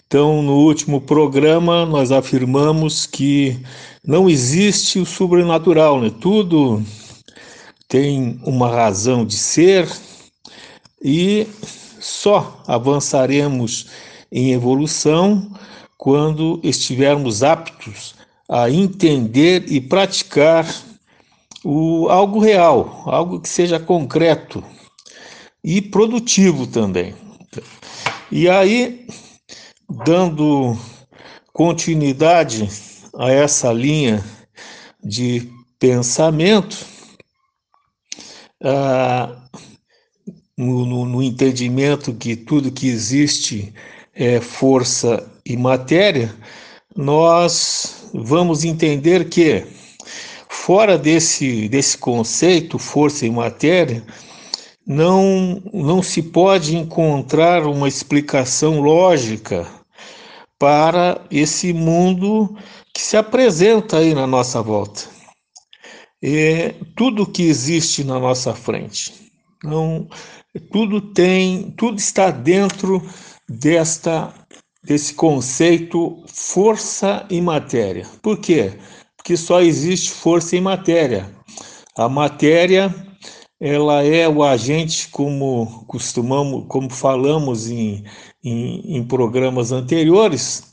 Então, no último programa nós afirmamos que não existe o sobrenatural, né? Tudo tem uma razão de ser e só avançaremos em evolução quando estivermos aptos a entender e praticar o, algo real, algo que seja concreto e produtivo também. E aí, dando continuidade a essa linha de pensamento, ah, no, no, no entendimento que tudo que existe é, força e matéria, nós vamos entender que, fora desse, desse conceito, força e matéria, não, não se pode encontrar uma explicação lógica para esse mundo que se apresenta aí na nossa volta. É tudo que existe na nossa frente. Não, tudo tem, tudo está dentro desta desse conceito força e matéria. Por quê? Porque só existe força e matéria. A matéria ela é o agente, como costumamos, como falamos em, em, em programas anteriores,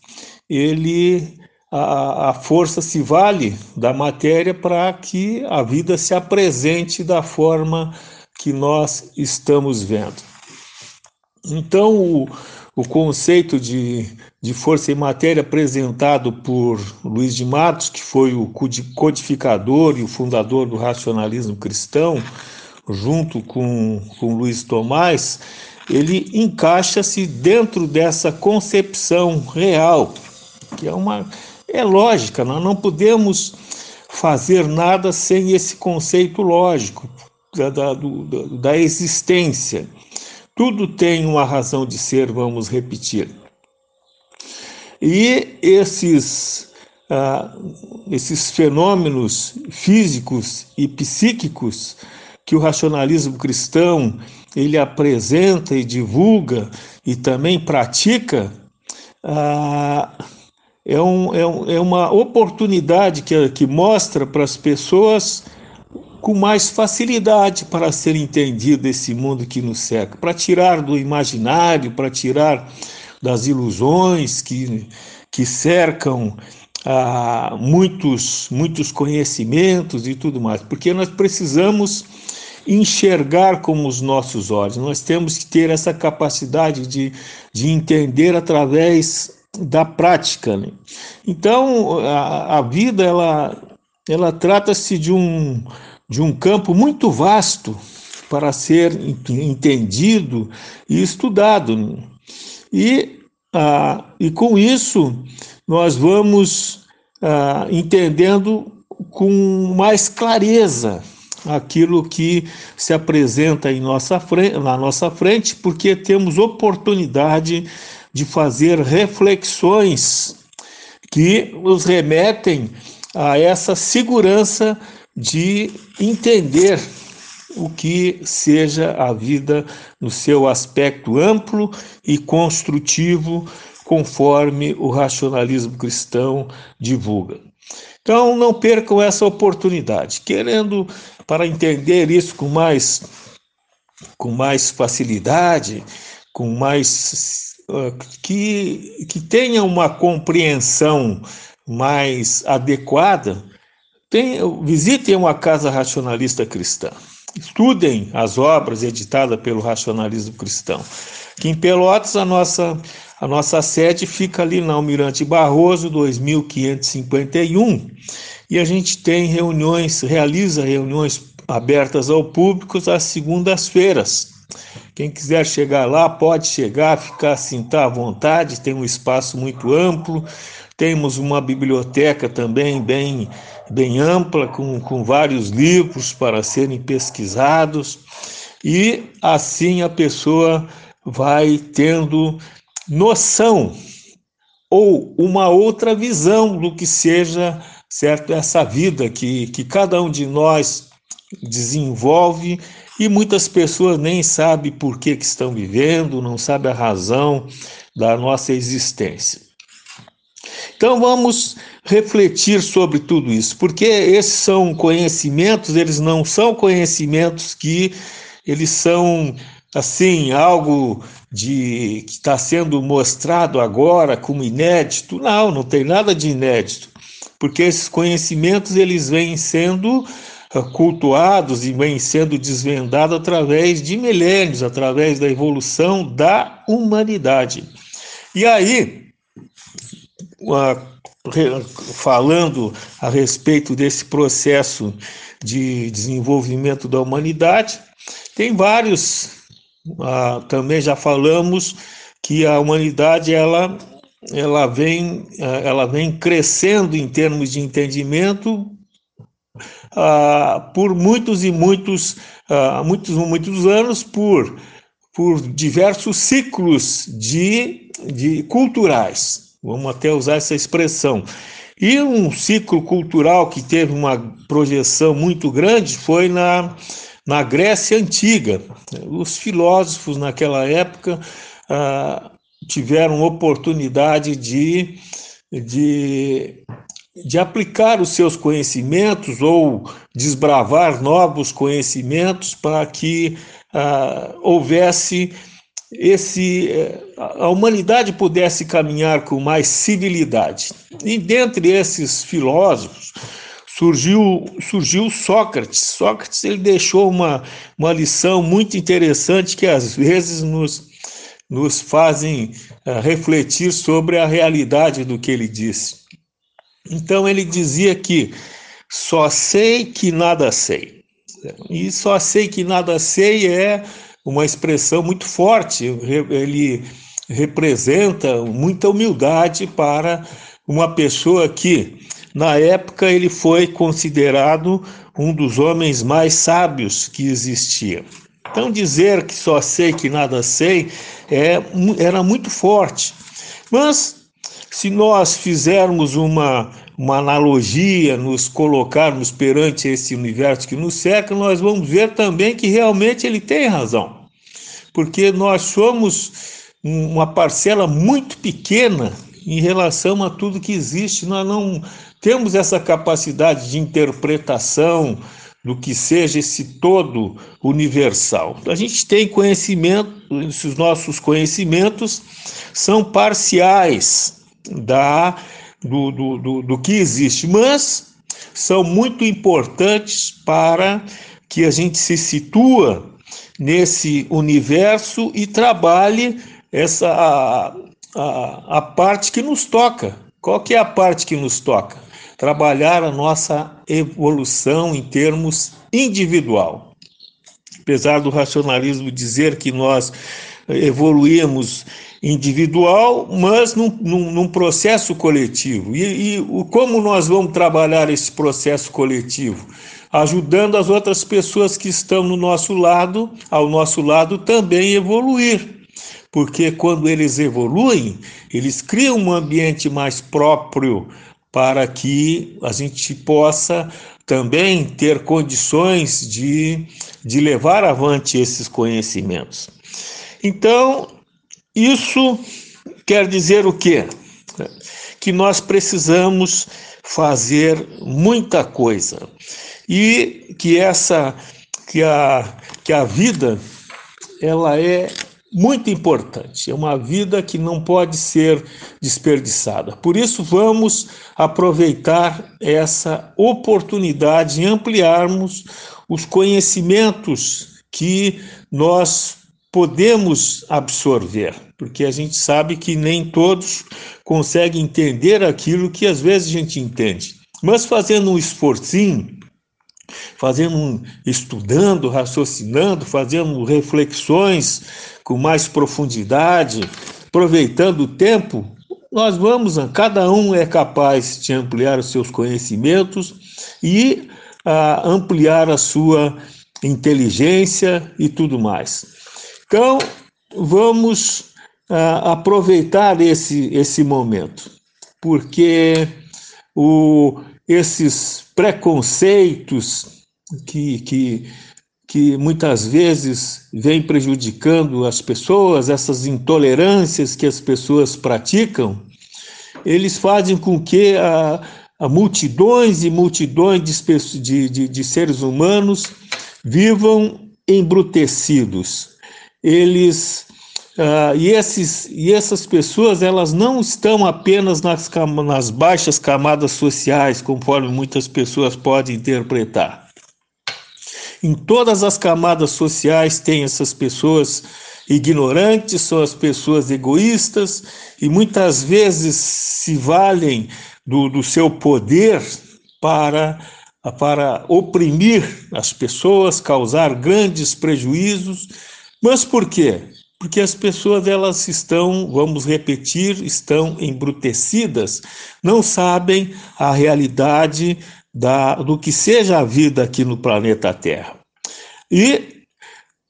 ele a, a força se vale da matéria para que a vida se apresente da forma que nós estamos vendo. Então, o, o conceito de, de força e matéria apresentado por Luiz de Matos, que foi o codificador e o fundador do racionalismo cristão, junto com, com Luiz Tomás, ele encaixa-se dentro dessa concepção real, que é uma é lógica, nós não podemos fazer nada sem esse conceito lógico da, da, do, da existência. Tudo tem uma razão de ser, vamos repetir. E esses, ah, esses fenômenos físicos e psíquicos que o racionalismo cristão ele apresenta e divulga e também pratica, ah, é, um, é, um, é uma oportunidade que, que mostra para as pessoas com mais facilidade para ser entendido esse mundo que nos cerca, para tirar do imaginário, para tirar das ilusões que, que cercam ah, muitos, muitos conhecimentos e tudo mais, porque nós precisamos enxergar com os nossos olhos, nós temos que ter essa capacidade de, de entender através da prática. Né? Então, a, a vida, ela ela trata-se de um, de um campo muito vasto para ser entendido e estudado. E, ah, e com isso, nós vamos ah, entendendo com mais clareza aquilo que se apresenta em nossa frente, na nossa frente, porque temos oportunidade de fazer reflexões que nos remetem a essa segurança de entender o que seja a vida no seu aspecto amplo e construtivo, conforme o racionalismo cristão divulga. Então, não percam essa oportunidade. Querendo, para entender isso com mais, com mais facilidade, com mais. Uh, que, que tenha uma compreensão mais adequada, tem, visitem uma casa racionalista cristã. Estudem as obras editadas pelo racionalismo cristão. Aqui em Pelotas, a nossa a nossa sede fica ali na Almirante Barroso, 2551, e a gente tem reuniões, realiza reuniões abertas ao público às segundas-feiras. Quem quiser chegar lá, pode chegar, ficar sentar à vontade, tem um espaço muito amplo, temos uma biblioteca também bem, bem ampla, com, com vários livros para serem pesquisados, e assim a pessoa vai tendo noção ou uma outra visão do que seja certo essa vida que, que cada um de nós desenvolve e muitas pessoas nem sabem por que, que estão vivendo, não sabem a razão da nossa existência. Então vamos refletir sobre tudo isso, porque esses são conhecimentos, eles não são conhecimentos que eles são assim algo de que está sendo mostrado agora como inédito. Não, não tem nada de inédito, porque esses conhecimentos eles vêm sendo ah, cultuados e vêm sendo desvendados através de milênios, através da evolução da humanidade. E aí, falando a respeito desse processo de desenvolvimento da humanidade, tem vários ah, também já falamos que a humanidade ela, ela, vem, ah, ela vem crescendo em termos de entendimento ah, por muitos e muitos, muitos, muitos anos, por, por diversos ciclos de, de culturais. Vamos até usar essa expressão. E um ciclo cultural que teve uma projeção muito grande foi na, na Grécia Antiga. Os filósofos naquela época ah, tiveram oportunidade de, de, de aplicar os seus conhecimentos ou desbravar novos conhecimentos para que ah, houvesse esse a humanidade pudesse caminhar com mais civilidade. E dentre esses filósofos, surgiu, surgiu Sócrates. Sócrates ele deixou uma, uma lição muito interessante que às vezes nos, nos fazem uh, refletir sobre a realidade do que ele disse. Então ele dizia que só sei que nada sei. E só sei que nada sei é uma expressão muito forte. Ele representa muita humildade para uma pessoa que na época, ele foi considerado um dos homens mais sábios que existia. Então, dizer que só sei que nada sei é, era muito forte. Mas, se nós fizermos uma, uma analogia, nos colocarmos perante esse universo que nos cerca, nós vamos ver também que realmente ele tem razão. Porque nós somos uma parcela muito pequena em relação a tudo que existe. Nós não temos essa capacidade de interpretação do que seja esse todo universal. A gente tem conhecimento, esses nossos conhecimentos são parciais da, do, do, do, do que existe, mas são muito importantes para que a gente se situa nesse universo e trabalhe essa a, a, a parte que nos toca. Qual que é a parte que nos toca? trabalhar a nossa evolução em termos individual. Apesar do racionalismo dizer que nós evoluímos individual, mas num, num, num processo coletivo. E, e como nós vamos trabalhar esse processo coletivo? Ajudando as outras pessoas que estão no nosso lado, ao nosso lado também evoluir. Porque quando eles evoluem, eles criam um ambiente mais próprio para que a gente possa também ter condições de, de levar avante esses conhecimentos. Então, isso quer dizer o quê? Que nós precisamos fazer muita coisa e que essa que a que a vida ela é muito importante, é uma vida que não pode ser desperdiçada. Por isso, vamos aproveitar essa oportunidade e ampliarmos os conhecimentos que nós podemos absorver, porque a gente sabe que nem todos conseguem entender aquilo que às vezes a gente entende. Mas fazendo um esforcinho, fazendo um, estudando, raciocinando, fazendo reflexões com mais profundidade, aproveitando o tempo, nós vamos, cada um é capaz de ampliar os seus conhecimentos e a, ampliar a sua inteligência e tudo mais. Então, vamos uh, aproveitar esse, esse momento, porque o, esses preconceitos que, que, que muitas vezes vêm prejudicando as pessoas, essas intolerâncias que as pessoas praticam, eles fazem com que a, a multidões e multidões de, de, de, de seres humanos vivam embrutecidos, eles uh, e, esses, e essas pessoas elas não estão apenas nas, nas baixas camadas sociais, conforme muitas pessoas podem interpretar. Em todas as camadas sociais tem essas pessoas ignorantes, são as pessoas egoístas e muitas vezes se valem do, do seu poder para, para oprimir as pessoas, causar grandes prejuízos mas por quê? Porque as pessoas elas estão, vamos repetir, estão embrutecidas, não sabem a realidade da, do que seja a vida aqui no planeta Terra. E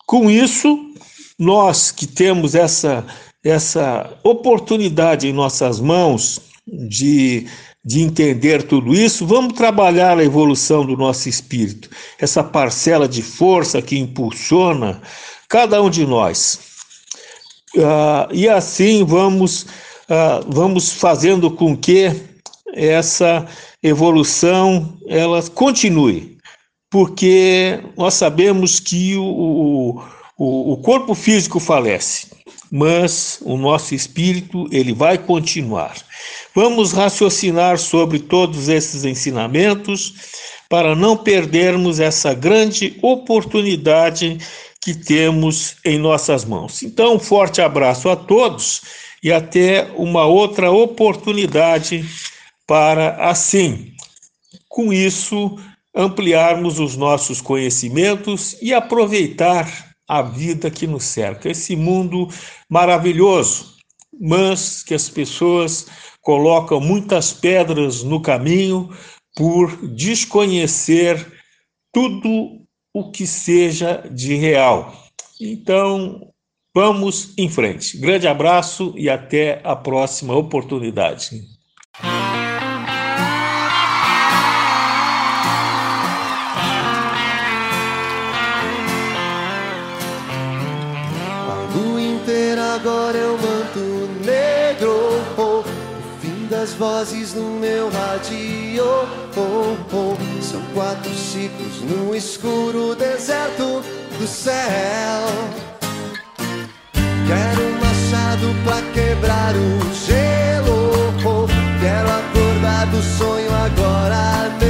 com isso, nós que temos essa, essa oportunidade em nossas mãos de, de entender tudo isso, vamos trabalhar a evolução do nosso espírito, essa parcela de força que impulsiona cada um de nós. Uh, e assim vamos, uh, vamos fazendo com que essa evolução ela continue, porque nós sabemos que o, o, o corpo físico falece, mas o nosso espírito ele vai continuar. Vamos raciocinar sobre todos esses ensinamentos para não perdermos essa grande oportunidade que temos em nossas mãos. Então, um forte abraço a todos e até uma outra oportunidade para, assim, com isso, ampliarmos os nossos conhecimentos e aproveitar a vida que nos cerca, esse mundo maravilhoso, mas que as pessoas colocam muitas pedras no caminho por desconhecer tudo o que seja de real. Então, vamos em frente. Grande abraço e até a próxima oportunidade. A lua inteira agora o manto negro. Oh, o fim das vozes no meu rádio. Oh, oh. São quatro ciclos no escuro deserto do céu. Quero um machado pra quebrar o gelo. Quero acordar do sonho agora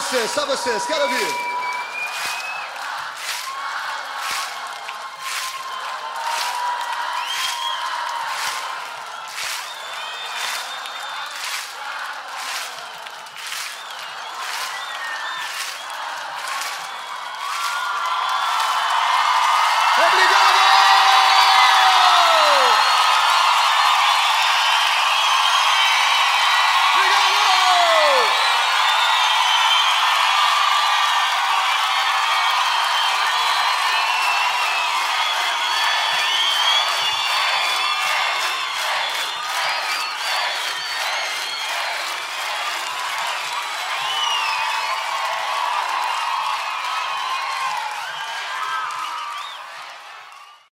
vocês, só vocês, quero ouvir.